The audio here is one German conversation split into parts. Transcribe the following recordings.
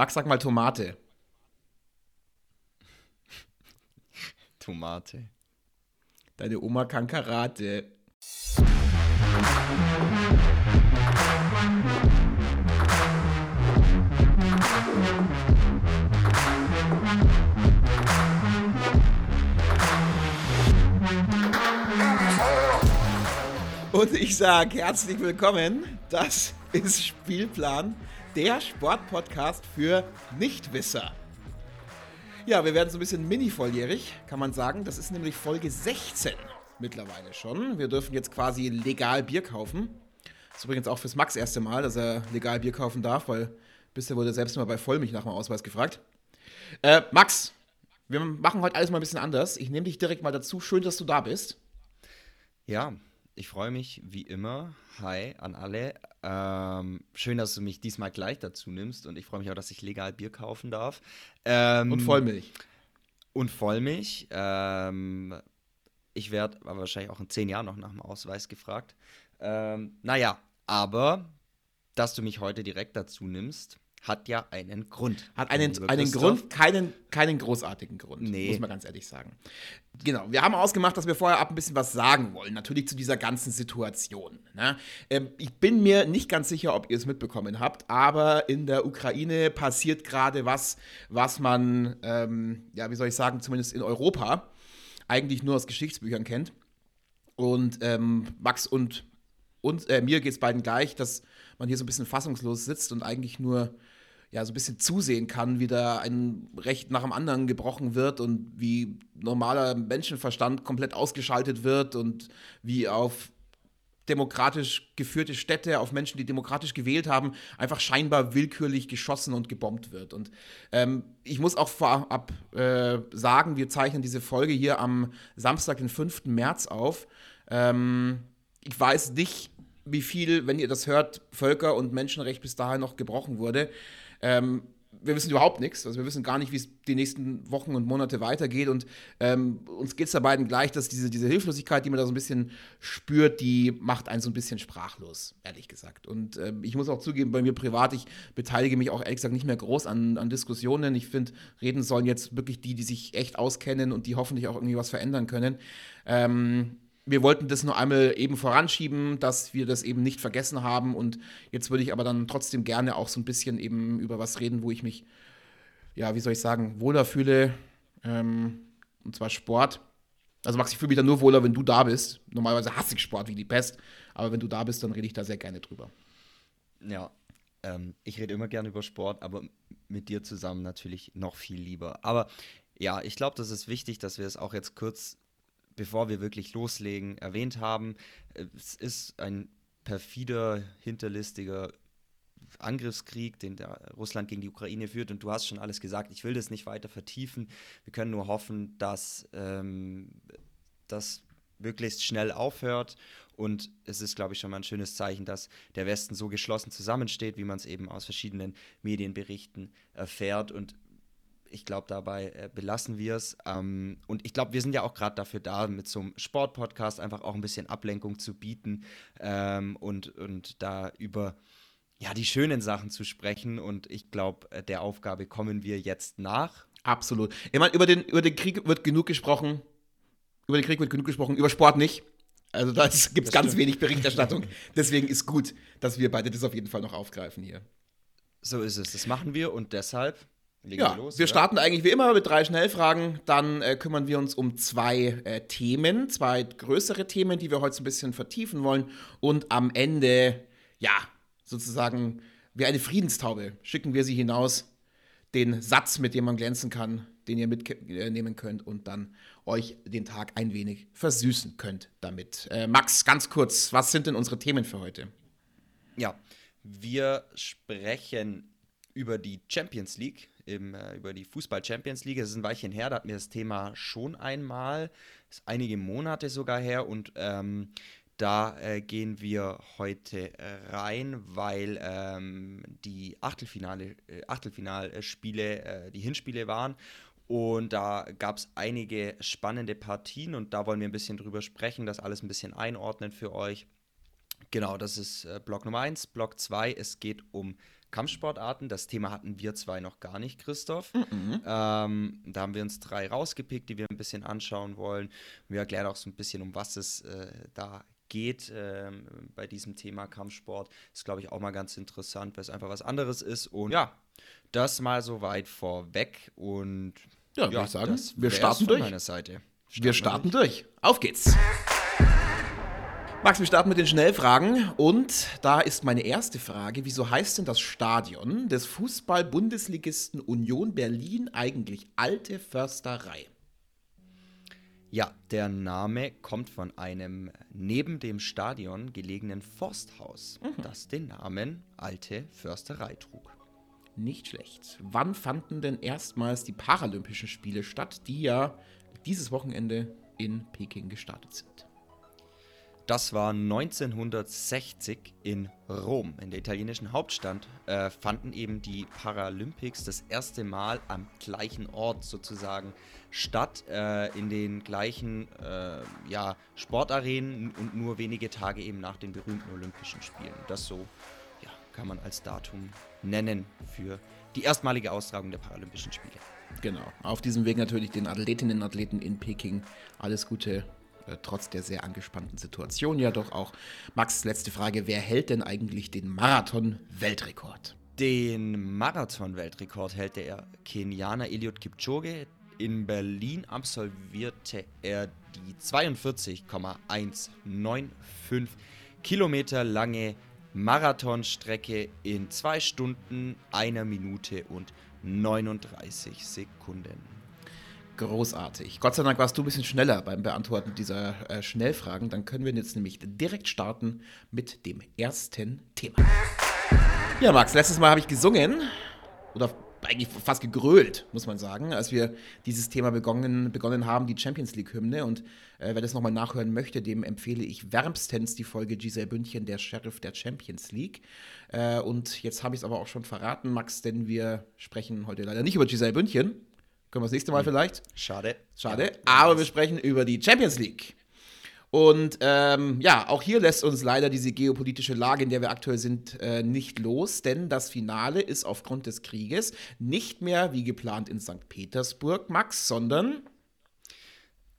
Max, sag mal Tomate. Tomate. Deine Oma kann Karate. Und ich sage herzlich willkommen. Das ist Spielplan, der Sportpodcast für Nichtwisser. Ja, wir werden so ein bisschen mini-volljährig, kann man sagen. Das ist nämlich Folge 16 mittlerweile schon. Wir dürfen jetzt quasi legal Bier kaufen. Das ist übrigens auch fürs Max erste Mal, dass er legal Bier kaufen darf, weil bisher wurde er selbst mal bei Vollmilch nach dem Ausweis gefragt. Äh, Max, wir machen heute alles mal ein bisschen anders. Ich nehme dich direkt mal dazu. Schön, dass du da bist. Ja, ich freue mich wie immer. Hi an alle. Ähm, schön, dass du mich diesmal gleich dazu nimmst und ich freue mich auch, dass ich legal Bier kaufen darf. Ähm, und Vollmilch. Und Vollmilch. Ähm, ich werde aber wahrscheinlich auch in zehn Jahren noch nach dem Ausweis gefragt. Ähm, naja, aber dass du mich heute direkt dazu nimmst, hat ja einen Grund. Hat einen, einen Grund, keinen, keinen großartigen Grund, nee. muss man ganz ehrlich sagen. Genau, wir haben ausgemacht, dass wir vorher ab ein bisschen was sagen wollen, natürlich zu dieser ganzen Situation. Ne? Ähm, ich bin mir nicht ganz sicher, ob ihr es mitbekommen habt, aber in der Ukraine passiert gerade was, was man, ähm, ja, wie soll ich sagen, zumindest in Europa eigentlich nur aus Geschichtsbüchern kennt. Und ähm, Max und, und äh, mir geht es beiden gleich, dass man hier so ein bisschen fassungslos sitzt und eigentlich nur ja, so ein bisschen zusehen kann, wie da ein Recht nach dem anderen gebrochen wird und wie normaler Menschenverstand komplett ausgeschaltet wird und wie auf demokratisch geführte Städte, auf Menschen, die demokratisch gewählt haben, einfach scheinbar willkürlich geschossen und gebombt wird. Und ähm, ich muss auch vorab äh, sagen, wir zeichnen diese Folge hier am Samstag, den 5. März auf. Ähm, ich weiß nicht, wie viel, wenn ihr das hört, Völker- und Menschenrecht bis dahin noch gebrochen wurde. Ähm, wir wissen überhaupt nichts. Also wir wissen gar nicht, wie es die nächsten Wochen und Monate weitergeht. Und ähm, uns geht es da beiden gleich, dass diese, diese Hilflosigkeit, die man da so ein bisschen spürt, die macht einen so ein bisschen sprachlos, ehrlich gesagt. Und ähm, ich muss auch zugeben, bei mir privat, ich beteilige mich auch ehrlich gesagt nicht mehr groß an, an Diskussionen. Ich finde, reden sollen jetzt wirklich die, die sich echt auskennen und die hoffentlich auch irgendwie was verändern können. Ähm, wir wollten das nur einmal eben voranschieben, dass wir das eben nicht vergessen haben. Und jetzt würde ich aber dann trotzdem gerne auch so ein bisschen eben über was reden, wo ich mich, ja, wie soll ich sagen, wohler fühle. Ähm, und zwar Sport. Also Max, ich fühle mich da nur wohler, wenn du da bist. Normalerweise hasse ich Sport wie die Pest. Aber wenn du da bist, dann rede ich da sehr gerne drüber. Ja, ähm, ich rede immer gerne über Sport, aber mit dir zusammen natürlich noch viel lieber. Aber ja, ich glaube, das ist wichtig, dass wir es auch jetzt kurz bevor wir wirklich loslegen, erwähnt haben. Es ist ein perfider, hinterlistiger Angriffskrieg, den Russland gegen die Ukraine führt. Und du hast schon alles gesagt. Ich will das nicht weiter vertiefen. Wir können nur hoffen, dass ähm, das möglichst schnell aufhört. Und es ist, glaube ich, schon mal ein schönes Zeichen, dass der Westen so geschlossen zusammensteht, wie man es eben aus verschiedenen Medienberichten erfährt. Und ich glaube, dabei äh, belassen wir es. Ähm, und ich glaube, wir sind ja auch gerade dafür da, mit so einem Sportpodcast einfach auch ein bisschen Ablenkung zu bieten ähm, und, und da über ja, die schönen Sachen zu sprechen. Und ich glaube, äh, der Aufgabe kommen wir jetzt nach. Absolut. Ich meine, über den, über den Krieg wird genug gesprochen. Über den Krieg wird genug gesprochen, über Sport nicht. Also da gibt es ganz wenig Berichterstattung. Deswegen ist gut, dass wir beide das auf jeden Fall noch aufgreifen hier. So ist es. Das machen wir und deshalb Legen ja, wir, los, wir starten eigentlich wie immer mit drei Schnellfragen. Dann äh, kümmern wir uns um zwei äh, Themen, zwei größere Themen, die wir heute so ein bisschen vertiefen wollen. Und am Ende, ja, sozusagen wie eine Friedenstaube schicken wir sie hinaus. Den Satz, mit dem man glänzen kann, den ihr mitnehmen könnt und dann euch den Tag ein wenig versüßen könnt damit. Äh, Max, ganz kurz, was sind denn unsere Themen für heute? Ja, wir sprechen über die Champions League im, äh, über die Fußball Champions League. Das ist ein Weilchen her, da hatten wir das Thema schon einmal, das ist einige Monate sogar her und ähm, da äh, gehen wir heute rein, weil ähm, die Achtelfinale, äh, Achtelfinalspiele, äh, die Hinspiele waren. Und da gab es einige spannende Partien und da wollen wir ein bisschen drüber sprechen, das alles ein bisschen einordnen für euch. Genau, das ist äh, Block Nummer 1. Block 2, es geht um Kampfsportarten. Das Thema hatten wir zwei noch gar nicht, Christoph. Mhm. Ähm, da haben wir uns drei rausgepickt, die wir ein bisschen anschauen wollen. Wir erklären auch so ein bisschen, um was es äh, da geht ähm, bei diesem Thema Kampfsport. Ist, glaube ich, auch mal ganz interessant, weil es einfach was anderes ist. Und ja, das mal so weit vorweg. Und ja, ja ich sagen, wir starten durch. Meiner Seite. Starten wir starten durch. Auf geht's. Max, wir starten mit den Schnellfragen. Und da ist meine erste Frage: Wieso heißt denn das Stadion des Fußball-Bundesligisten Union Berlin eigentlich Alte Försterei? Ja, der Name kommt von einem neben dem Stadion gelegenen Forsthaus, mhm. das den Namen Alte Försterei trug. Nicht schlecht. Wann fanden denn erstmals die Paralympischen Spiele statt, die ja dieses Wochenende in Peking gestartet sind? Das war 1960 in Rom, in der italienischen Hauptstadt, äh, fanden eben die Paralympics das erste Mal am gleichen Ort sozusagen statt, äh, in den gleichen äh, ja, Sportarenen und nur wenige Tage eben nach den berühmten Olympischen Spielen. Das so ja, kann man als Datum nennen für die erstmalige Austragung der Paralympischen Spiele. Genau. Auf diesem Weg natürlich den Athletinnen und Athleten in Peking alles Gute äh, trotz der sehr angespannten Situation ja doch auch. Max, letzte Frage: Wer hält denn eigentlich den Marathon-Weltrekord? Den Marathon-Weltrekord hält der Kenianer Eliud Kipchoge. In Berlin absolvierte er die 42,195 Kilometer lange Marathonstrecke in 2 Stunden, einer Minute und 39 Sekunden. Großartig. Gott sei Dank warst du ein bisschen schneller beim Beantworten dieser äh, Schnellfragen. Dann können wir jetzt nämlich direkt starten mit dem ersten Thema. Ja, Max, letztes Mal habe ich gesungen oder eigentlich fast gegrölt, muss man sagen, als wir dieses Thema begonnen, begonnen haben, die Champions League-Hymne. Und äh, wer das nochmal nachhören möchte, dem empfehle ich wärmstens die Folge Giselle Bündchen, der Sheriff der Champions League. Äh, und jetzt habe ich es aber auch schon verraten, Max, denn wir sprechen heute leider nicht über Giselle Bündchen, können wir das nächste Mal vielleicht? Schade. Schade. Aber wir sprechen über die Champions League. Und ähm, ja, auch hier lässt uns leider diese geopolitische Lage, in der wir aktuell sind, äh, nicht los, denn das Finale ist aufgrund des Krieges nicht mehr wie geplant in St. Petersburg, Max, sondern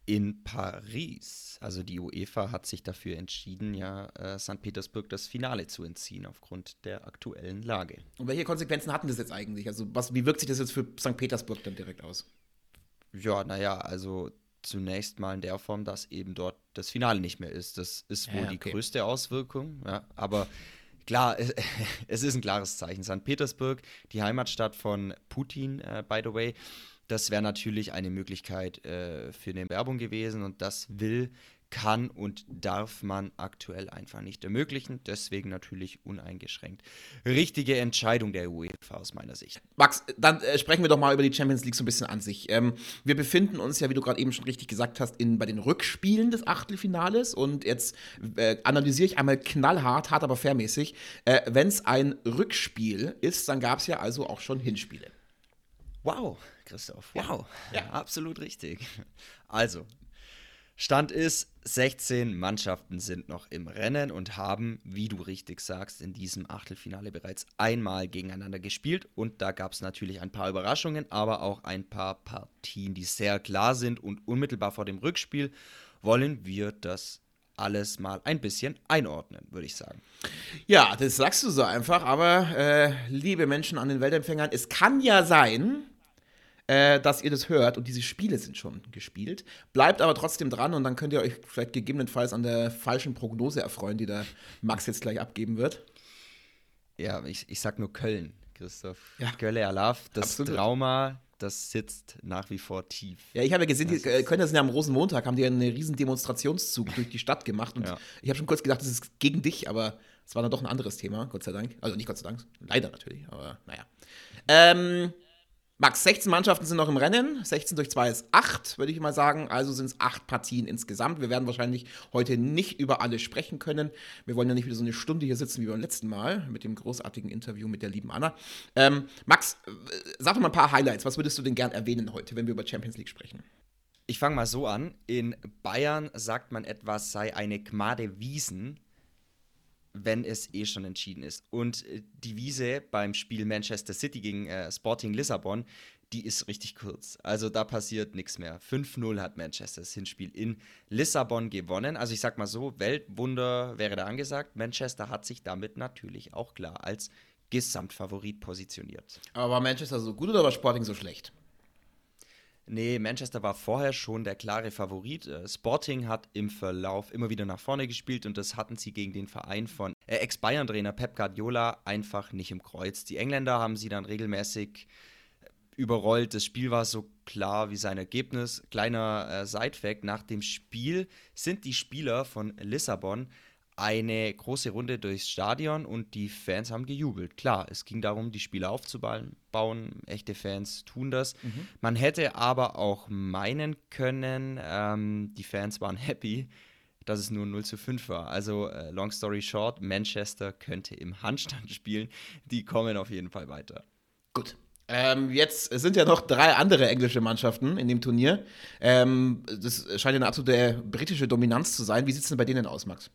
in Paris. Also die UEFA hat sich dafür entschieden, ja äh, St. Petersburg das Finale zu entziehen aufgrund der aktuellen Lage. Und welche Konsequenzen hatten das jetzt eigentlich? Also was, wie wirkt sich das jetzt für St. Petersburg dann direkt aus? Ja, naja, also zunächst mal in der Form, dass eben dort das Finale nicht mehr ist. Das ist wohl ja, okay. die größte Auswirkung, ja, aber klar, es ist ein klares Zeichen. St. Petersburg, die Heimatstadt von Putin, äh, by the way, das wäre natürlich eine Möglichkeit äh, für eine Werbung gewesen und das will, kann und darf man aktuell einfach nicht ermöglichen. Deswegen natürlich uneingeschränkt. Richtige Entscheidung der UEFA aus meiner Sicht. Max, dann äh, sprechen wir doch mal über die Champions League so ein bisschen an sich. Ähm, wir befinden uns ja, wie du gerade eben schon richtig gesagt hast, in, bei den Rückspielen des Achtelfinales und jetzt äh, analysiere ich einmal knallhart, hart aber fairmäßig. Äh, Wenn es ein Rückspiel ist, dann gab es ja also auch schon Hinspiele. Wow, Christoph, wow. Ja, absolut richtig. Also, Stand ist, 16 Mannschaften sind noch im Rennen und haben, wie du richtig sagst, in diesem Achtelfinale bereits einmal gegeneinander gespielt. Und da gab es natürlich ein paar Überraschungen, aber auch ein paar Partien, die sehr klar sind. Und unmittelbar vor dem Rückspiel wollen wir das alles mal ein bisschen einordnen, würde ich sagen. Ja, das sagst du so einfach, aber äh, liebe Menschen an den Weltempfängern, es kann ja sein, äh, dass ihr das hört und diese Spiele sind schon gespielt. Bleibt aber trotzdem dran und dann könnt ihr euch vielleicht gegebenenfalls an der falschen Prognose erfreuen, die der Max jetzt gleich abgeben wird. Ja, ich, ich sag nur Köln, Christoph. Ja. Kölle Alaf, das Absolut. Trauma, das sitzt nach wie vor tief. Ja, ich habe ja gesehen, die äh, Kölner sind ja am Rosenmontag, haben die einen riesen Demonstrationszug durch die Stadt gemacht und ja. ich habe schon kurz gedacht, das ist gegen dich, aber es war dann doch ein anderes Thema, Gott sei Dank. Also nicht Gott sei Dank, leider natürlich, aber naja. Ähm, Max, 16 Mannschaften sind noch im Rennen. 16 durch 2 ist 8, würde ich mal sagen. Also sind es 8 Partien insgesamt. Wir werden wahrscheinlich heute nicht über alle sprechen können. Wir wollen ja nicht wieder so eine Stunde hier sitzen wie beim letzten Mal mit dem großartigen Interview mit der lieben Anna. Ähm, Max, äh, sag doch mal ein paar Highlights. Was würdest du denn gern erwähnen heute, wenn wir über Champions League sprechen? Ich fange mal so an. In Bayern sagt man etwas sei eine Gmade Wiesen. Wenn es eh schon entschieden ist. Und äh, die Wiese beim Spiel Manchester City gegen äh, Sporting Lissabon, die ist richtig kurz. Also da passiert nichts mehr. 5-0 hat Manchester das Hinspiel in Lissabon gewonnen. Also ich sag mal so, Weltwunder wäre da angesagt. Manchester hat sich damit natürlich auch klar als Gesamtfavorit positioniert. Aber war Manchester so gut oder war Sporting so schlecht? Nee, Manchester war vorher schon der klare Favorit. Äh, Sporting hat im Verlauf immer wieder nach vorne gespielt und das hatten sie gegen den Verein von äh, Ex-Bayern-Trainer Pep Guardiola einfach nicht im Kreuz. Die Engländer haben sie dann regelmäßig äh, überrollt. Das Spiel war so klar wie sein Ergebnis. Kleiner äh, Side-Fact: Nach dem Spiel sind die Spieler von Lissabon eine große Runde durchs Stadion und die Fans haben gejubelt. Klar, es ging darum, die Spiele aufzubauen. Echte Fans tun das. Mhm. Man hätte aber auch meinen können, ähm, die Fans waren happy, dass es nur 0 zu 5 war. Also, äh, long story short, Manchester könnte im Handstand spielen. Die kommen auf jeden Fall weiter. Gut. Ähm, jetzt sind ja noch drei andere englische Mannschaften in dem Turnier. Ähm, das scheint eine absolute britische Dominanz zu sein. Wie sieht es denn bei denen aus, Max?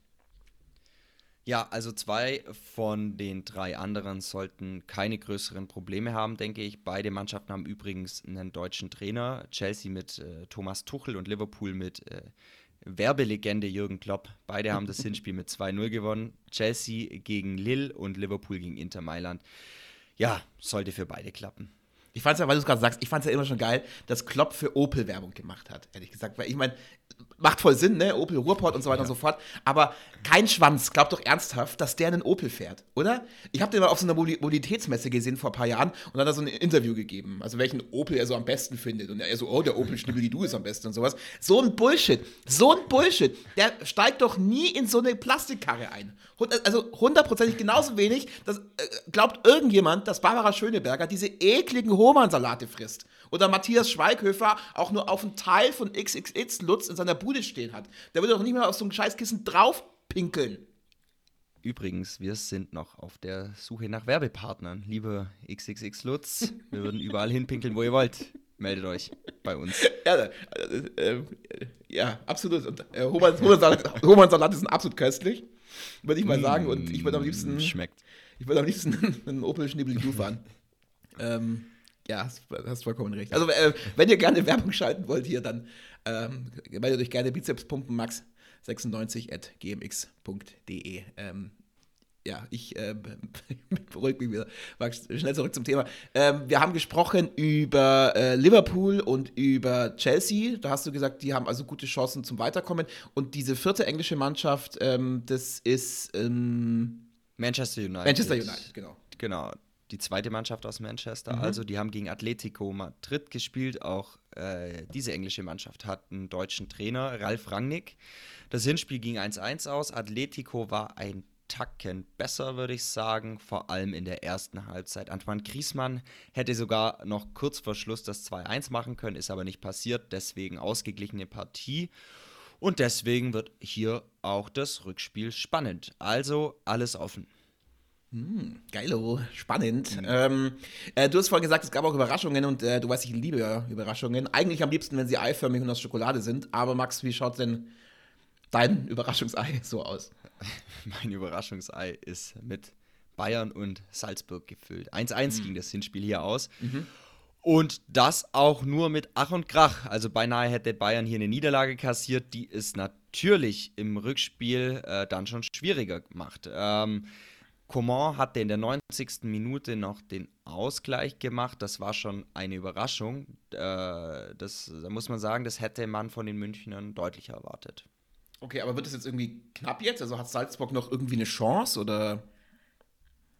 Ja, also zwei von den drei anderen sollten keine größeren Probleme haben, denke ich. Beide Mannschaften haben übrigens einen deutschen Trainer, Chelsea mit äh, Thomas Tuchel und Liverpool mit äh, Werbelegende Jürgen Klopp. Beide haben das Hinspiel mit 2-0 gewonnen. Chelsea gegen Lille und Liverpool gegen Inter Mailand. Ja, sollte für beide klappen. Ich fand es ja, weil du es gerade sagst, ich fand es ja immer schon geil, dass Klopp für Opel Werbung gemacht hat, ehrlich gesagt. Weil ich meine, macht voll Sinn, ne? Opel Ruhrport und so weiter ja. und so fort. Aber kein Schwanz glaubt doch ernsthaft, dass der einen Opel fährt, oder? Ich habe den mal auf so einer Mobilitätsmesse gesehen vor ein paar Jahren und hat da so ein Interview gegeben, also welchen Opel er so am besten findet. Und er so, oh, der Opel Schnibbeli, du ist am besten und sowas. So ein Bullshit. So ein Bullshit. Der steigt doch nie in so eine Plastikkarre ein. Also hundertprozentig genauso wenig, dass, äh, glaubt irgendjemand, dass Barbara Schöneberger diese ekligen Hohmann-Salate frisst oder Matthias Schweighöfer auch nur auf einen Teil von XXX Lutz in seiner Bude stehen hat. Der würde doch nicht mehr auf so ein Scheißkissen draufpinkeln. Übrigens, wir sind noch auf der Suche nach Werbepartnern. Liebe XXX Lutz, wir würden überall hinpinkeln, wo ihr wollt. Meldet euch bei uns. Ja, äh, äh, ja absolut. Und äh, Hohmann-Salat ist absolut köstlich, würde ich mal sagen. Und ich würde am liebsten. Schmeckt. Ich würde am liebsten einen Opel Schnibbel fahren. ähm, ja, hast, hast vollkommen recht. Also, äh, wenn ihr gerne Werbung schalten wollt hier, dann ähm, meldet euch gerne Bizepspumpen Max 96 at gmx.de. Ähm, ja, ich äh, beruhige mich wieder. Max, schnell zurück zum Thema. Ähm, wir haben gesprochen über äh, Liverpool und über Chelsea. Da hast du gesagt, die haben also gute Chancen zum Weiterkommen. Und diese vierte englische Mannschaft, ähm, das ist ähm, Manchester United. Manchester United, genau. Genau die zweite Mannschaft aus Manchester. Mhm. Also die haben gegen Atletico Madrid gespielt. Auch äh, diese englische Mannschaft hat einen deutschen Trainer, Ralf Rangnick. Das Hinspiel ging 1-1 aus. Atletico war ein Tacken besser, würde ich sagen, vor allem in der ersten Halbzeit. Antoine Griesmann hätte sogar noch kurz vor Schluss das 2-1 machen können, ist aber nicht passiert, deswegen ausgeglichene Partie. Und deswegen wird hier auch das Rückspiel spannend. Also alles offen. Hm, geilo, spannend. Mhm. Ähm, äh, du hast vorhin gesagt, es gab auch Überraschungen und äh, du weißt, ich liebe Überraschungen. Eigentlich am liebsten, wenn sie eiförmig und aus Schokolade sind. Aber Max, wie schaut denn dein Überraschungsei so aus? mein Überraschungsei ist mit Bayern und Salzburg gefüllt. 1-1 mhm. ging das Hinspiel hier aus. Mhm. Und das auch nur mit Ach und Krach. Also beinahe hätte Bayern hier eine Niederlage kassiert, die es natürlich im Rückspiel äh, dann schon schwieriger gemacht. Ähm, Coman hatte in der 90. Minute noch den Ausgleich gemacht. Das war schon eine Überraschung. Äh, das, da muss man sagen, das hätte man von den Münchnern deutlicher erwartet. Okay, aber wird es jetzt irgendwie knapp jetzt? Also hat Salzburg noch irgendwie eine Chance oder?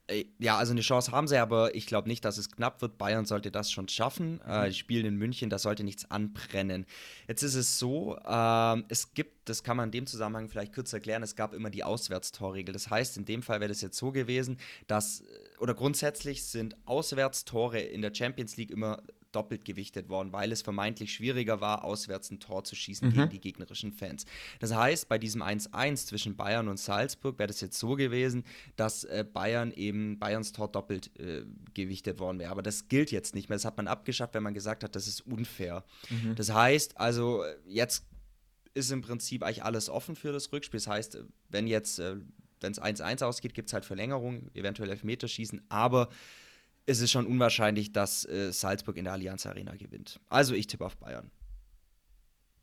Äh, ja, also eine Chance haben sie, aber ich glaube nicht, dass es knapp wird. Bayern sollte das schon schaffen. Äh, mhm. Äh, die spielen in München, da sollte nichts anbrennen. Jetzt ist es so, äh, es gibt, das kann man in dem Zusammenhang vielleicht kurz erklären, es gab immer die Auswärtstorregel. Das heißt, in dem Fall wäre das jetzt so gewesen, dass, äh, oder grundsätzlich sind Auswärtstore in der Champions League immer doppelt gewichtet worden, weil es vermeintlich schwieriger war, auswärts ein Tor zu schießen mhm. gegen die gegnerischen Fans. Das heißt, bei diesem 1-1 zwischen Bayern und Salzburg wäre das jetzt so gewesen, dass äh, Bayern eben Bayerns Tor doppelt äh, gewichtet worden wäre. Aber das gilt jetzt nicht mehr. Das hat man abgeschafft, wenn man gesagt hat, das ist unfair. Mhm. Das heißt, also jetzt ist im Prinzip eigentlich alles offen für das Rückspiel. Das heißt, wenn jetzt äh, wenn es 1-1 ausgeht, gibt es halt Verlängerung, eventuell Elfmeterschießen, aber es ist schon unwahrscheinlich, dass äh, Salzburg in der Allianz Arena gewinnt. Also ich tippe auf Bayern.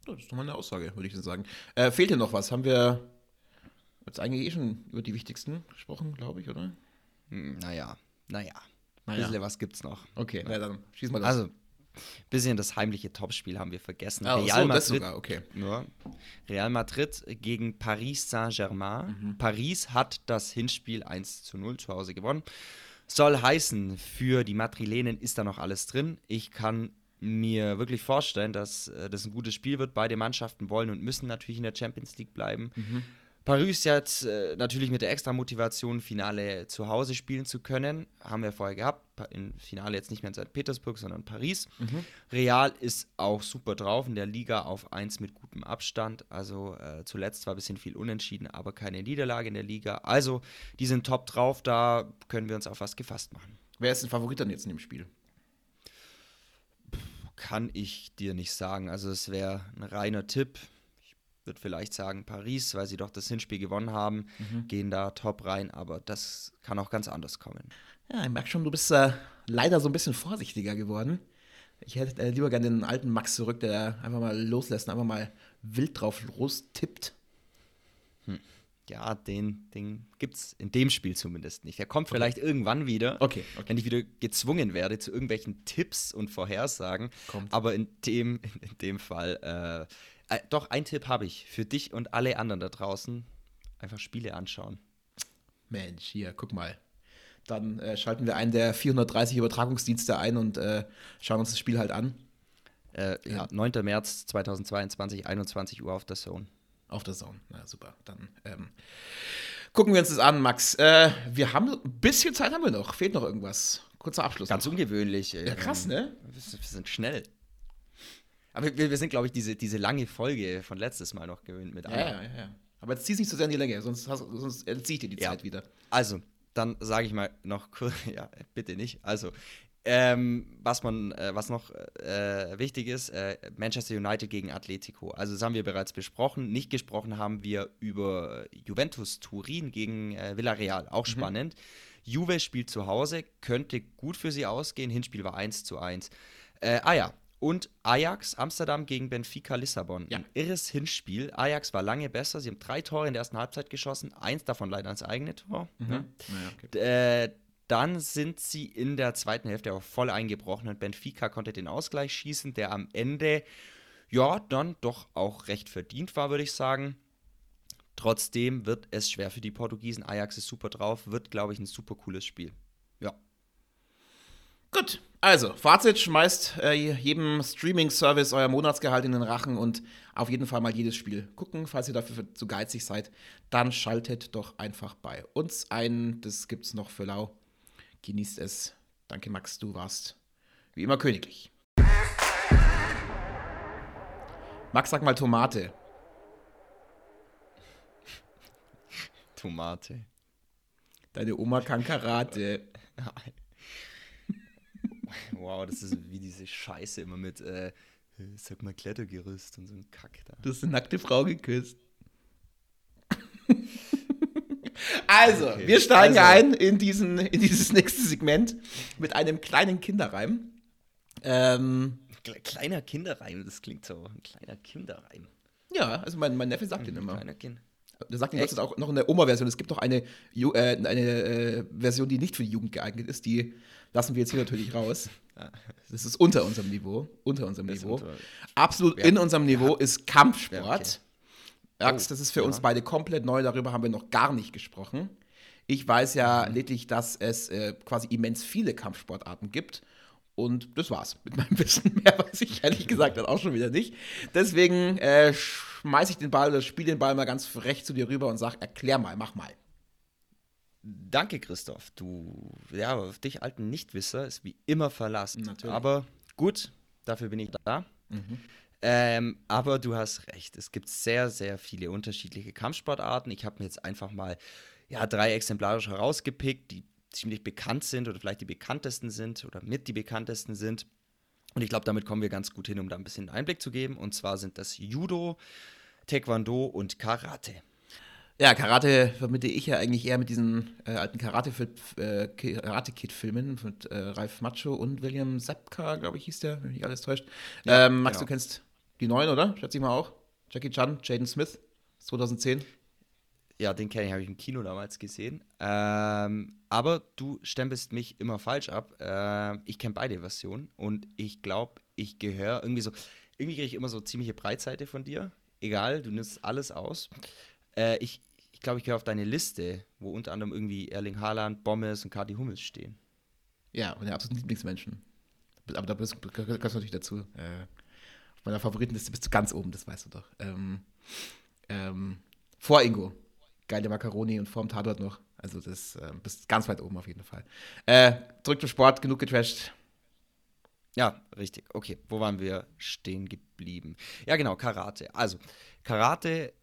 Das ist doch mal eine Aussage, würde ich sagen. Äh, fehlt dir noch was? Haben wir jetzt eigentlich eh schon über die wichtigsten gesprochen, glaube ich, oder? Hm, naja, naja. Naja. Bisschen was gibt's noch. Okay, na dann schieß mal los. Also, bisschen das heimliche Topspiel haben wir vergessen. Oh, Real, so, Madrid, sogar, okay. ja, Real Madrid gegen Paris Saint-Germain. Mhm. Paris hat das Hinspiel 1 zu 0 zu Hause gewonnen. Soll heißen, für die Madrilenen ist da noch alles drin. Ich kann mir wirklich vorstellen, dass äh, das ein gutes Spiel wird. Beide Mannschaften wollen und müssen natürlich in der Champions League bleiben. Mhm. Paris jetzt äh, natürlich mit der extra Motivation, Finale zu Hause spielen zu können. Haben wir vorher gehabt. Im Finale jetzt nicht mehr in St. Petersburg, sondern Paris. Mhm. Real ist auch super drauf in der Liga auf 1 mit gutem Abstand. Also äh, zuletzt zwar ein bisschen viel unentschieden, aber keine Niederlage in der Liga. Also die sind top drauf, da können wir uns auf was gefasst machen. Wer ist ein Favorit dann jetzt in dem Spiel? Kann ich dir nicht sagen. Also es wäre ein reiner Tipp würde vielleicht sagen Paris, weil sie doch das Hinspiel gewonnen haben, mhm. gehen da top rein, aber das kann auch ganz anders kommen. Ja, ich merke schon, du bist äh, leider so ein bisschen vorsichtiger geworden. Ich hätte äh, lieber gerne den alten Max zurück, der einfach mal loslässt und einfach mal wild drauf lostippt. Hm. Ja, den, den gibt es in dem Spiel zumindest nicht. Er kommt okay. vielleicht irgendwann wieder, okay, okay. wenn ich wieder gezwungen werde zu irgendwelchen Tipps und Vorhersagen. Kommt. Aber in dem, in dem Fall äh, äh, doch, ein Tipp habe ich für dich und alle anderen da draußen. Einfach Spiele anschauen. Mensch, hier, guck mal. Dann äh, schalten wir einen der 430 Übertragungsdienste ein und äh, schauen uns das Spiel halt an. Äh, ja, 9. März 2022, 21 Uhr auf der Zone. Auf der Zone, na super. Dann ähm, gucken wir uns das an, Max. Äh, wir haben ein bisschen Zeit haben wir noch. Fehlt noch irgendwas. Kurzer Abschluss. Ganz noch. ungewöhnlich. Ja, krass, ne? Wir sind schnell. Aber wir, wir sind, glaube ich, diese, diese lange Folge von letztes Mal noch gewöhnt mit Ja, ja, ja. Aber jetzt zieh es nicht so sehr in die Länge, sonst, hast, sonst entziehe ich dir die ja. Zeit wieder. Also, dann sage ich mal noch kurz, ja, bitte nicht. Also, ähm, was man, äh, was noch äh, wichtig ist, äh, Manchester United gegen Atletico. Also das haben wir bereits besprochen. Nicht gesprochen haben wir über Juventus Turin gegen äh, Villarreal. Auch mhm. spannend. Juve spielt zu Hause, könnte gut für sie ausgehen. Hinspiel war 1 zu 1. Äh, ah ja, und Ajax Amsterdam gegen Benfica Lissabon. Ja. Ein irres Hinspiel. Ajax war lange besser. Sie haben drei Tore in der ersten Halbzeit geschossen, eins davon leider ans eigene Tor. Mhm. Ne? Naja, okay. äh, dann sind sie in der zweiten Hälfte auch voll eingebrochen und Benfica konnte den Ausgleich schießen, der am Ende ja dann doch auch recht verdient war, würde ich sagen. Trotzdem wird es schwer für die Portugiesen. Ajax ist super drauf, wird, glaube ich, ein super cooles Spiel. Gut, also, Fazit, schmeißt äh, jedem Streaming-Service euer Monatsgehalt in den Rachen und auf jeden Fall mal jedes Spiel gucken. Falls ihr dafür zu geizig seid, dann schaltet doch einfach bei uns ein. Das gibt's noch für lau. Genießt es. Danke, Max, du warst wie immer königlich. Max, sag mal Tomate. Tomate. Deine Oma kann Karate. Wow, das ist wie diese Scheiße immer mit, äh, sag mal Klettergerüst und so ein Kack da. Du hast eine nackte Frau geküsst. also, okay. wir steigen also. ein in, diesen, in dieses nächste Segment mit einem kleinen Kinderreim. Ähm, kleiner Kinderreim, das klingt so. Ein kleiner Kinderreim. Ja, also mein, mein Neffe sagt den immer. Kleiner Kind. Der sagt den auch noch in der Oma-Version. Es gibt noch eine, äh, eine äh, Version, die nicht für die Jugend geeignet ist. Die lassen wir jetzt hier natürlich raus. Das ist unter unserem Niveau. Unter unserem das Niveau. Unter, Absolut ja. in unserem Niveau ja. ist Kampfsport. Ja, okay. Axt, das ist für uns beide komplett neu. Darüber haben wir noch gar nicht gesprochen. Ich weiß ja mhm. lediglich, dass es äh, quasi immens viele Kampfsportarten gibt. Und das war's. Mit meinem Wissen mehr weiß ich ehrlich gesagt dann auch schon wieder nicht. Deswegen äh, schmeiße ich den Ball oder spiele den Ball mal ganz frech zu dir rüber und sag, erklär mal, mach mal. Danke, Christoph. Du, ja, auf dich alten Nichtwisser ist wie immer verlassen. Natürlich. Aber gut, dafür bin ich da. Mhm. Ähm, aber du hast recht. Es gibt sehr, sehr viele unterschiedliche Kampfsportarten. Ich habe mir jetzt einfach mal ja, drei exemplarisch herausgepickt, die ziemlich bekannt sind oder vielleicht die bekanntesten sind oder mit die bekanntesten sind. Und ich glaube, damit kommen wir ganz gut hin, um da ein bisschen Einblick zu geben. Und zwar sind das Judo, Taekwondo und Karate. Ja, Karate vermittle ich ja eigentlich eher mit diesen äh, alten äh, Karate-Kid-Filmen mit äh, Ralf Macho und William Sepka, glaube ich, hieß der, wenn mich alles täuscht. Ja, ähm, Max, genau. du kennst die neuen, oder? Schätze ich mal auch. Jackie Chan, Jaden Smith, 2010. Ja, den kenne ich, habe ich im Kino damals gesehen. Ähm, aber du stempelst mich immer falsch ab. Äh, ich kenne beide Versionen und ich glaube, ich gehöre irgendwie so. Irgendwie kriege ich immer so ziemliche Breitseite von dir. Egal, du nimmst alles aus. Äh, ich ich glaube, ich gehöre auf deine Liste, wo unter anderem irgendwie Erling Haaland, Bommes und Kati Hummels stehen. Ja, meine absoluten Lieblingsmenschen. Aber da bist, gehörst du natürlich dazu. Äh, auf meiner Favoritenliste bist du ganz oben, das weißt du doch. Ähm, ähm, vor Ingo. Geile Macaroni und vor dem Tatort noch. Also das äh, bist ganz weit oben auf jeden Fall. Äh, zurück zum Sport, genug getrashed. Ja, richtig. Okay, wo waren wir stehen geblieben? Ja, genau, Karate. Also, Karate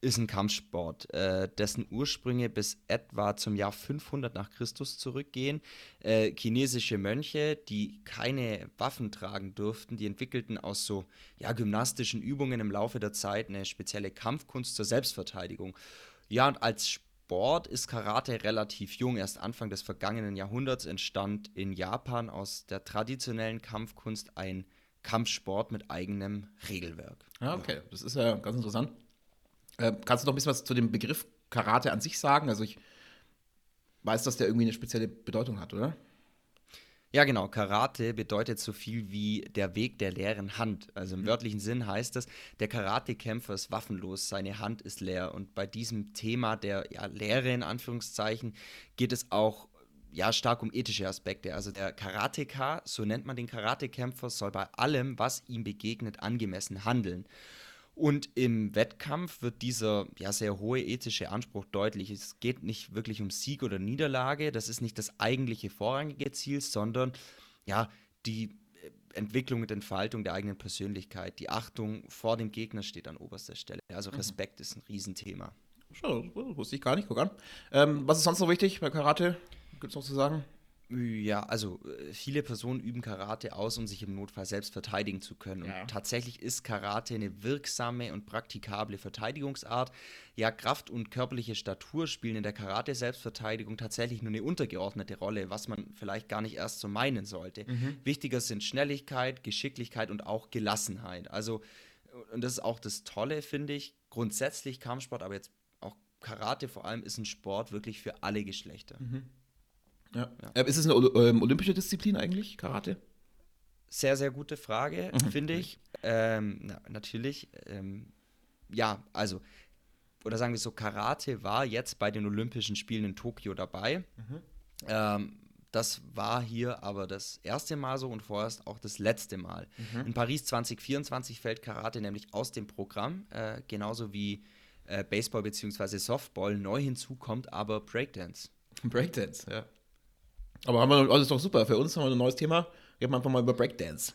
ist ein Kampfsport, äh, dessen Ursprünge bis etwa zum Jahr 500 nach Christus zurückgehen. Äh, chinesische Mönche, die keine Waffen tragen durften, die entwickelten aus so ja, gymnastischen Übungen im Laufe der Zeit eine spezielle Kampfkunst zur Selbstverteidigung. Ja, und als Sport ist Karate relativ jung. Erst Anfang des vergangenen Jahrhunderts entstand in Japan aus der traditionellen Kampfkunst ein Kampfsport mit eigenem Regelwerk. Ah, okay. Das ist ja ganz interessant. Äh, kannst du noch ein bisschen was zu dem Begriff Karate an sich sagen? Also ich weiß, dass der irgendwie eine spezielle Bedeutung hat, oder? Ja, genau. Karate bedeutet so viel wie der Weg der leeren Hand. Also im mhm. wörtlichen Sinn heißt das, der Karatekämpfer ist waffenlos, seine Hand ist leer. Und bei diesem Thema der ja, Lehre in Anführungszeichen geht es auch ja, stark um ethische Aspekte. Also der Karateka, so nennt man den Karatekämpfer, soll bei allem, was ihm begegnet, angemessen handeln. Und im Wettkampf wird dieser ja, sehr hohe ethische Anspruch deutlich. Es geht nicht wirklich um Sieg oder Niederlage, das ist nicht das eigentliche vorrangige Ziel, sondern ja, die äh, Entwicklung und Entfaltung der eigenen Persönlichkeit. Die Achtung vor dem Gegner steht an oberster Stelle. Also mhm. Respekt mhm. ist ein Riesenthema. Das wusste ich gar nicht, guck an. Ähm, was ist sonst noch wichtig bei Karate? Gibt es noch zu sagen? Ja, also äh, viele Personen üben Karate aus, um sich im Notfall selbst verteidigen zu können. Ja. Und tatsächlich ist Karate eine wirksame und praktikable Verteidigungsart. Ja, Kraft und körperliche Statur spielen in der Karate-Selbstverteidigung tatsächlich nur eine untergeordnete Rolle, was man vielleicht gar nicht erst so meinen sollte. Mhm. Wichtiger sind Schnelligkeit, Geschicklichkeit und auch Gelassenheit. Also, und das ist auch das Tolle, finde ich. Grundsätzlich Kampfsport, aber jetzt auch Karate vor allem ist ein Sport wirklich für alle Geschlechter. Mhm. Ja. ja. Äh, ist es eine ähm, olympische Disziplin eigentlich, Karate? Sehr, sehr gute Frage, mhm. finde ich. Ähm, na, natürlich. Ähm, ja, also, oder sagen wir so, Karate war jetzt bei den Olympischen Spielen in Tokio dabei. Mhm. Ähm, das war hier aber das erste Mal so und vorerst auch das letzte Mal. Mhm. In Paris 2024 fällt Karate nämlich aus dem Programm, äh, genauso wie äh, Baseball bzw. Softball. Neu hinzu kommt aber Breakdance. Breakdance, ja. Aber haben wir, alles doch super. Für uns haben wir ein neues Thema. Wir haben einfach mal über Breakdance.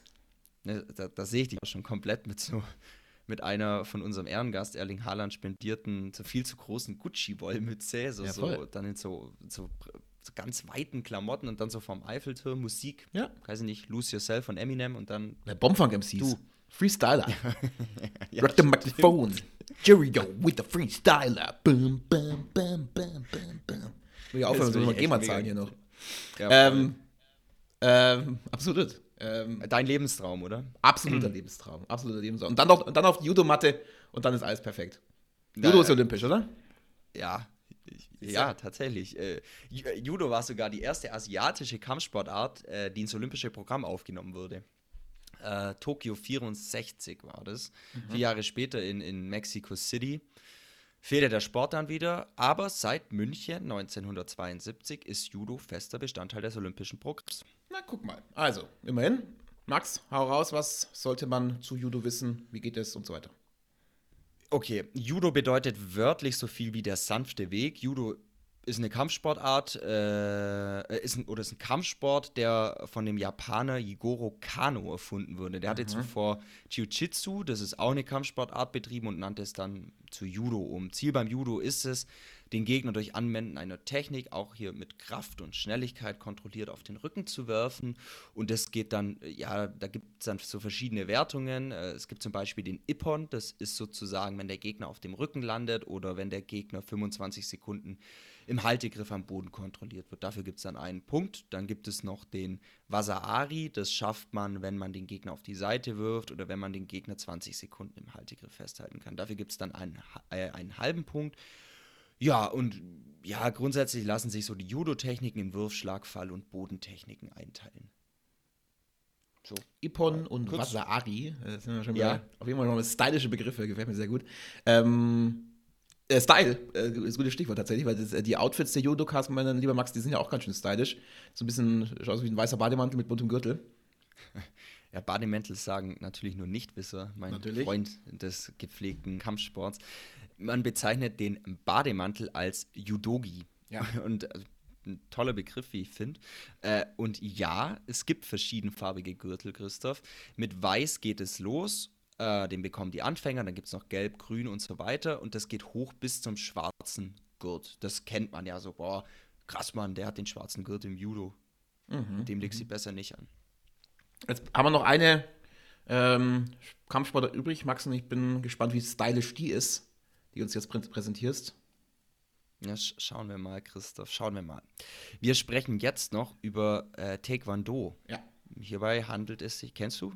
Ne, da, da sehe ich dich auch schon komplett mit so mit einer von unserem Ehrengast Erling Haaland spendierten, zu viel zu großen Gucci-Wollmütze, so, ja, so, dann in so, so, so, ganz weiten Klamotten und dann so vom Eiffelturm Musik. Ja. Weiß ich nicht, Lose Yourself von Eminem und dann. Der Bombfunk MCs. Du. Freestyler. ja, Rock the microphone. Jerry with the Freestyler. Boom, boom, boom, boom, boom, boom. Will ja aufhören, so GEMA zahlen hier noch. Ja, ähm, ähm, absolut. Ähm, Dein Lebenstraum, oder? Absoluter mhm. Lebenstraum. Absoluter Lebenstraum. Und dann, noch, und dann auf die Judo-Matte und dann ist alles perfekt. Judo ja, ist olympisch, oder? Ja. Ja, tatsächlich. Äh, Judo war sogar die erste asiatische Kampfsportart, äh, die ins olympische Programm aufgenommen wurde. Äh, Tokio 64 war das. Mhm. Vier Jahre später in, in Mexico City fehlte der Sport dann wieder, aber seit München 1972 ist Judo fester Bestandteil des olympischen Programms. Na, guck mal. Also, immerhin. Max, hau raus, was sollte man zu Judo wissen? Wie geht es und so weiter? Okay, Judo bedeutet wörtlich so viel wie der sanfte Weg. Judo ist eine Kampfsportart, äh, ist ein, oder ist ein Kampfsport, der von dem Japaner Jigoro Kano erfunden wurde. Der hatte mhm. zuvor Jiu-Jitsu, das ist auch eine Kampfsportart betrieben und nannte es dann zu Judo um. Ziel beim Judo ist es, den Gegner durch Anwenden einer Technik auch hier mit Kraft und Schnelligkeit kontrolliert auf den Rücken zu werfen. Und das geht dann, ja, da gibt es dann so verschiedene Wertungen. Äh, es gibt zum Beispiel den Ippon, das ist sozusagen, wenn der Gegner auf dem Rücken landet oder wenn der Gegner 25 Sekunden im Haltegriff am Boden kontrolliert wird. Dafür gibt es dann einen Punkt. Dann gibt es noch den Wasaari, das schafft man, wenn man den Gegner auf die Seite wirft oder wenn man den Gegner 20 Sekunden im Haltegriff festhalten kann. Dafür gibt es dann einen, äh, einen halben Punkt. Ja, und ja, grundsätzlich lassen sich so die Judo-Techniken in Wurfschlag, Fall und Bodentechniken einteilen. So. Ippon und Kurz. Wasaari, das sind ja schon ja. auf jeden Fall noch stylische Begriffe, gefällt mir sehr gut. Ähm, äh, Style äh, ist ein gutes Stichwort tatsächlich, weil das, äh, die Outfits der Judokas, mein lieber Max, die sind ja auch ganz schön stylisch. So ein bisschen, schaut aus wie ein weißer Bademantel mit buntem Gürtel. Ja, Bademäntel sagen natürlich nur Nichtwisser, mein natürlich. Freund des gepflegten Kampfsports man bezeichnet den Bademantel als Judogi. Ja. Und also, ein toller Begriff, wie ich finde. Äh, und ja, es gibt verschiedenfarbige Gürtel, Christoph. Mit Weiß geht es los. Äh, den bekommen die Anfänger. Dann gibt es noch Gelb, Grün und so weiter. Und das geht hoch bis zum schwarzen Gurt. Das kennt man ja so. Boah, krass, Mann, der hat den schwarzen Gurt im Judo. Mhm. Dem legst du mhm. besser nicht an. Jetzt haben wir noch eine ähm, Kampfsportler übrig, Max, und ich bin gespannt, wie stylisch die ist die uns jetzt präsentierst? Ja, schauen wir mal, Christoph, schauen wir mal. Wir sprechen jetzt noch über äh, Taekwondo. Ja. Hierbei handelt es sich, kennst du?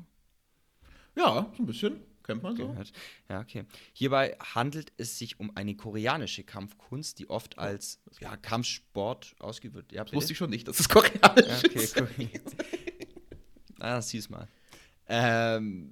Ja, so ein bisschen. Kennt man so. Gehört. Ja, okay. Hierbei handelt es sich um eine koreanische Kampfkunst, die oft als ja, Kampfsport ausgeübt wird. Ja, wusste ich schon nicht, dass es koreanisch ja, okay, ist. Cool. ah, sieh's mal. Ähm,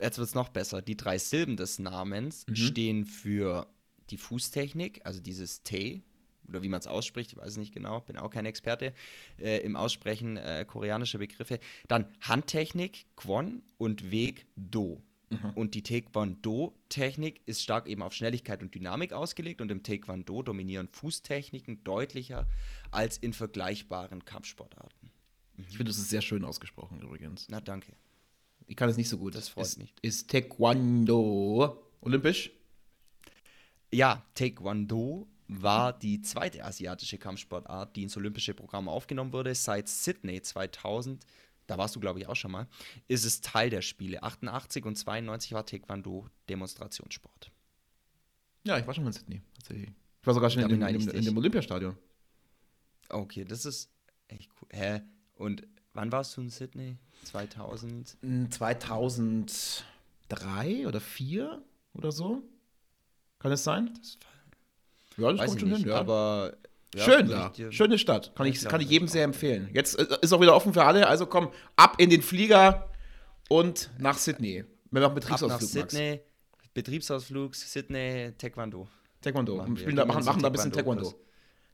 jetzt wird es noch besser. Die drei Silben des Namens mhm. stehen für die Fußtechnik, also dieses T, oder wie man es ausspricht, ich weiß es nicht genau, bin auch kein Experte äh, im Aussprechen äh, koreanischer Begriffe. Dann Handtechnik, Kwon und Weg, Do. Mhm. Und die Taekwondo-Technik ist stark eben auf Schnelligkeit und Dynamik ausgelegt und im Taekwondo dominieren Fußtechniken deutlicher als in vergleichbaren Kampfsportarten. Mhm. Ich finde, das ist sehr schön ausgesprochen übrigens. Na, danke. Ich kann es nicht so gut. Das freut ist, mich. Ist Taekwondo olympisch? Ja, Taekwondo war die zweite asiatische Kampfsportart, die ins olympische Programm aufgenommen wurde. Seit Sydney 2000, da warst du, glaube ich, auch schon mal, ist es Teil der Spiele. 88 und 92 war Taekwondo Demonstrationssport. Ja, ich war schon mal in Sydney, tatsächlich. Ich war sogar schon in dem, in, dem, in dem Olympiastadion. Okay, das ist echt cool. Hä? Und wann warst du in Sydney? 2000? 2003 oder 4 oder so. Kann es sein? Das ja, das kommt schon nicht, hin, ja. Aber ja, Schön da. Schöne Stadt. Kann ich, kann ich jedem sehr empfehlen. Jetzt äh, ist auch wieder offen für alle. Also komm, ab in den Flieger und nach Sydney. Wir machen Betriebsausflug. Ab nach Sydney, Max. Betriebsausflug, Sydney, Taekwondo. Taekwondo. Machen, wir. Da, machen, machen da ein bisschen Taekwondo.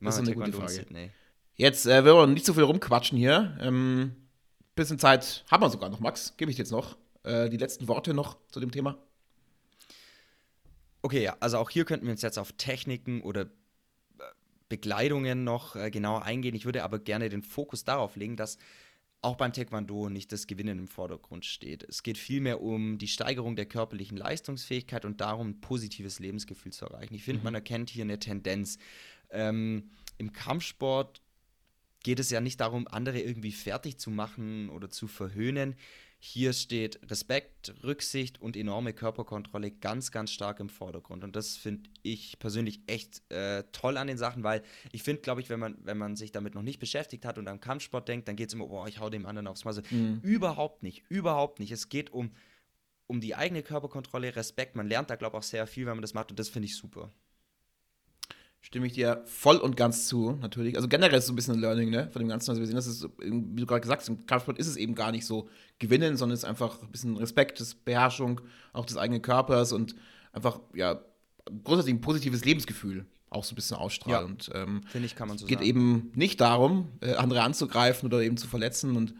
Das ist eine gute Frage. Jetzt äh, wollen wir nicht so viel rumquatschen hier. Ähm, bisschen Zeit haben wir sogar noch, Max. Gebe ich dir jetzt noch äh, die letzten Worte noch zu dem Thema. Okay, ja, also auch hier könnten wir uns jetzt auf Techniken oder äh, Bekleidungen noch äh, genauer eingehen. Ich würde aber gerne den Fokus darauf legen, dass auch beim Taekwondo nicht das Gewinnen im Vordergrund steht. Es geht vielmehr um die Steigerung der körperlichen Leistungsfähigkeit und darum, ein positives Lebensgefühl zu erreichen. Ich finde, mhm. man erkennt hier eine Tendenz. Ähm, Im Kampfsport geht es ja nicht darum, andere irgendwie fertig zu machen oder zu verhöhnen. Hier steht Respekt, Rücksicht und enorme Körperkontrolle ganz, ganz stark im Vordergrund. Und das finde ich persönlich echt äh, toll an den Sachen, weil ich finde, glaube ich, wenn man, wenn man sich damit noch nicht beschäftigt hat und am Kampfsport denkt, dann geht es immer, boah, ich hau dem anderen aufs Maul. Mhm. Überhaupt nicht, überhaupt nicht. Es geht um, um die eigene Körperkontrolle, Respekt. Man lernt da, glaube ich, auch sehr viel, wenn man das macht und das finde ich super. Stimme ich dir voll und ganz zu, natürlich. Also generell ist es so ein bisschen ein Learning, ne, von dem Ganzen. Also wir sehen, dass es, wie du gerade gesagt hast, im Kampfsport ist es eben gar nicht so gewinnen, sondern es ist einfach ein bisschen Respekt, das Beherrschung auch des eigenen Körpers und einfach, ja, grundsätzlich ein positives Lebensgefühl auch so ein bisschen ausstrahlen. Ja, und ähm, finde ich, kann man so geht sagen. eben nicht darum, äh, andere anzugreifen oder eben zu verletzen und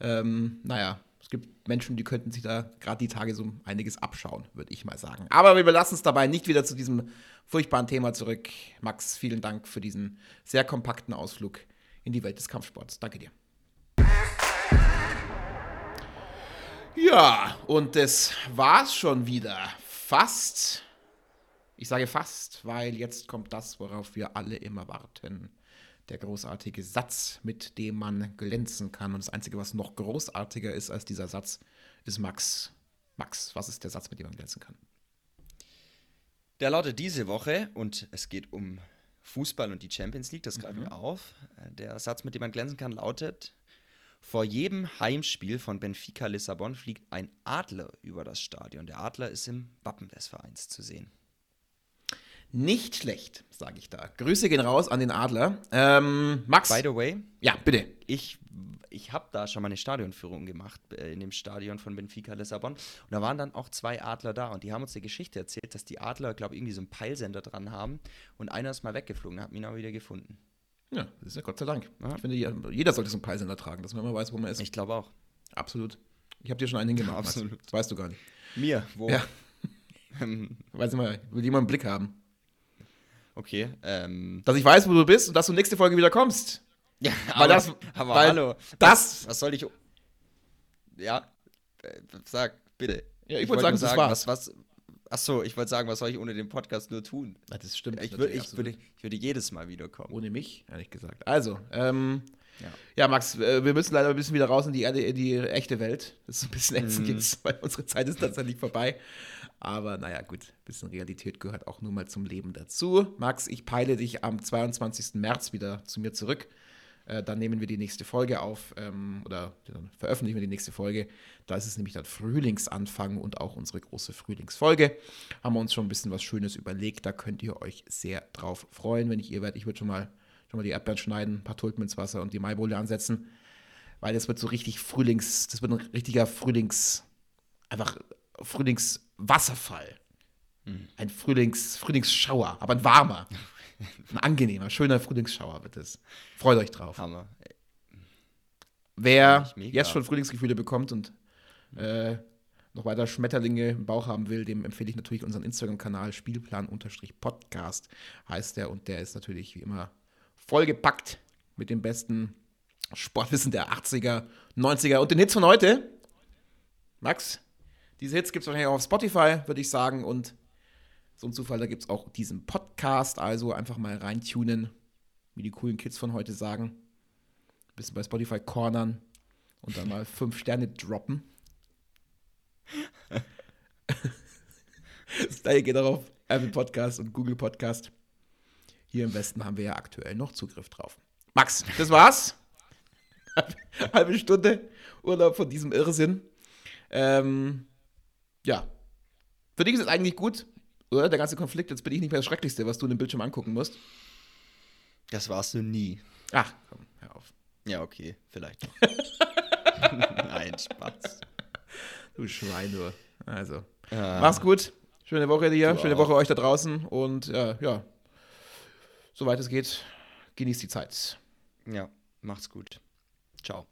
ähm, naja, es gibt Menschen, die könnten sich da gerade die Tage so einiges abschauen, würde ich mal sagen. Aber wir belassen es dabei nicht wieder zu diesem furchtbaren Thema zurück. Max, vielen Dank für diesen sehr kompakten Ausflug in die Welt des Kampfsports. Danke dir. Ja, und das war's schon wieder. Fast. Ich sage fast, weil jetzt kommt das, worauf wir alle immer warten der großartige Satz, mit dem man glänzen kann. Und das Einzige, was noch großartiger ist als dieser Satz, ist Max. Max, was ist der Satz, mit dem man glänzen kann? Der lautet diese Woche und es geht um Fußball und die Champions League, das greifen mhm. wir auf. Der Satz, mit dem man glänzen kann, lautet: Vor jedem Heimspiel von Benfica Lissabon fliegt ein Adler über das Stadion. Der Adler ist im Wappen des Vereins zu sehen. Nicht schlecht, sage ich da. Grüße gehen raus an den Adler. Ähm, Max. By the way. Ja, bitte. Ich, ich habe da schon mal eine Stadionführung gemacht, äh, in dem Stadion von Benfica Lissabon. Und da waren dann auch zwei Adler da. Und die haben uns eine Geschichte erzählt, dass die Adler, glaube ich, irgendwie so einen Peilsender dran haben. Und einer ist mal weggeflogen, hat ihn aber wieder gefunden. Ja, das ist ja Gott sei Dank. Ja. Ich finde, jeder sollte so einen Peilsender tragen, dass man immer weiß, wo man ist. Ich glaube auch. Absolut. Ich habe dir schon einen hingemacht. Absolut. Das weißt du gar nicht. Mir? Wo? Ja. Weiß nicht mal, will jemand einen Blick haben. Okay. Ähm. Dass ich weiß, wo du bist und dass du nächste Folge wieder kommst. Ja, weil aber, das, aber weil hallo. Das. Was, was, soll ich. Ja, äh, sag, bitte. Ja, ich, ich wollte sagen, sagen was, was, Achso, ich wollte sagen, was soll ich ohne den Podcast nur tun? Das stimmt. Ich, würd, ich, würde, ich würde jedes Mal wiederkommen. Ohne mich, ehrlich gesagt. Also, ähm, ja. ja, Max, äh, wir müssen leider ein bisschen wieder raus in die, in die echte Welt. Das ist ein bisschen ätzend mm. jetzt, weil unsere Zeit ist tatsächlich vorbei. Aber naja, gut, ein bisschen Realität gehört auch nur mal zum Leben dazu. Max, ich peile dich am 22. März wieder zu mir zurück. Äh, dann nehmen wir die nächste Folge auf ähm, oder veröffentlichen wir die nächste Folge. Da ist es nämlich dann Frühlingsanfang und auch unsere große Frühlingsfolge. Haben wir uns schon ein bisschen was Schönes überlegt. Da könnt ihr euch sehr drauf freuen, wenn ich ihr werdet. Ich würde schon mal, schon mal die Erdbeeren schneiden, ein paar Tulpen ins Wasser und die Maibohle ansetzen. Weil das wird so richtig Frühlings, das wird ein richtiger Frühlings, einfach Frühlingswasserfall. Mhm. Ein Frühlings, Frühlingsschauer, aber ein warmer. ein angenehmer, schöner Frühlingsschauer wird es. Freut euch drauf. Hammer. Wer jetzt schon Frühlingsgefühle bekommt und äh, noch weiter Schmetterlinge im Bauch haben will, dem empfehle ich natürlich unseren Instagram-Kanal Spielplan-Podcast heißt der und der ist natürlich wie immer vollgepackt mit dem besten Sportwissen der 80er, 90er und den Hits von heute. Max, diese Hits gibt es wahrscheinlich auch auf Spotify, würde ich sagen. Und so ein Zufall, da gibt es auch diesen Podcast. Also einfach mal reintunen, wie die coolen Kids von heute sagen. Ein bisschen bei Spotify cornern und dann mal fünf Sterne droppen. gleiche geht auch auf Apple Podcast und Google Podcast. Hier im Westen haben wir ja aktuell noch Zugriff drauf. Max, das war's. Halbe Stunde Urlaub von diesem Irrsinn. Ähm, ja. Für dich ist es eigentlich gut, oder? Der ganze Konflikt, jetzt bin ich nicht mehr das Schrecklichste, was du in dem Bildschirm angucken musst. Das warst du nie. Ach, komm, hör auf. Ja, okay, vielleicht. Nein, Spaß. Du Schwein, du. Also, ah. mach's gut. Schöne Woche dir, schöne Woche euch da draußen und äh, ja, soweit es geht, genießt die Zeit. Ja, macht's gut. Ciao.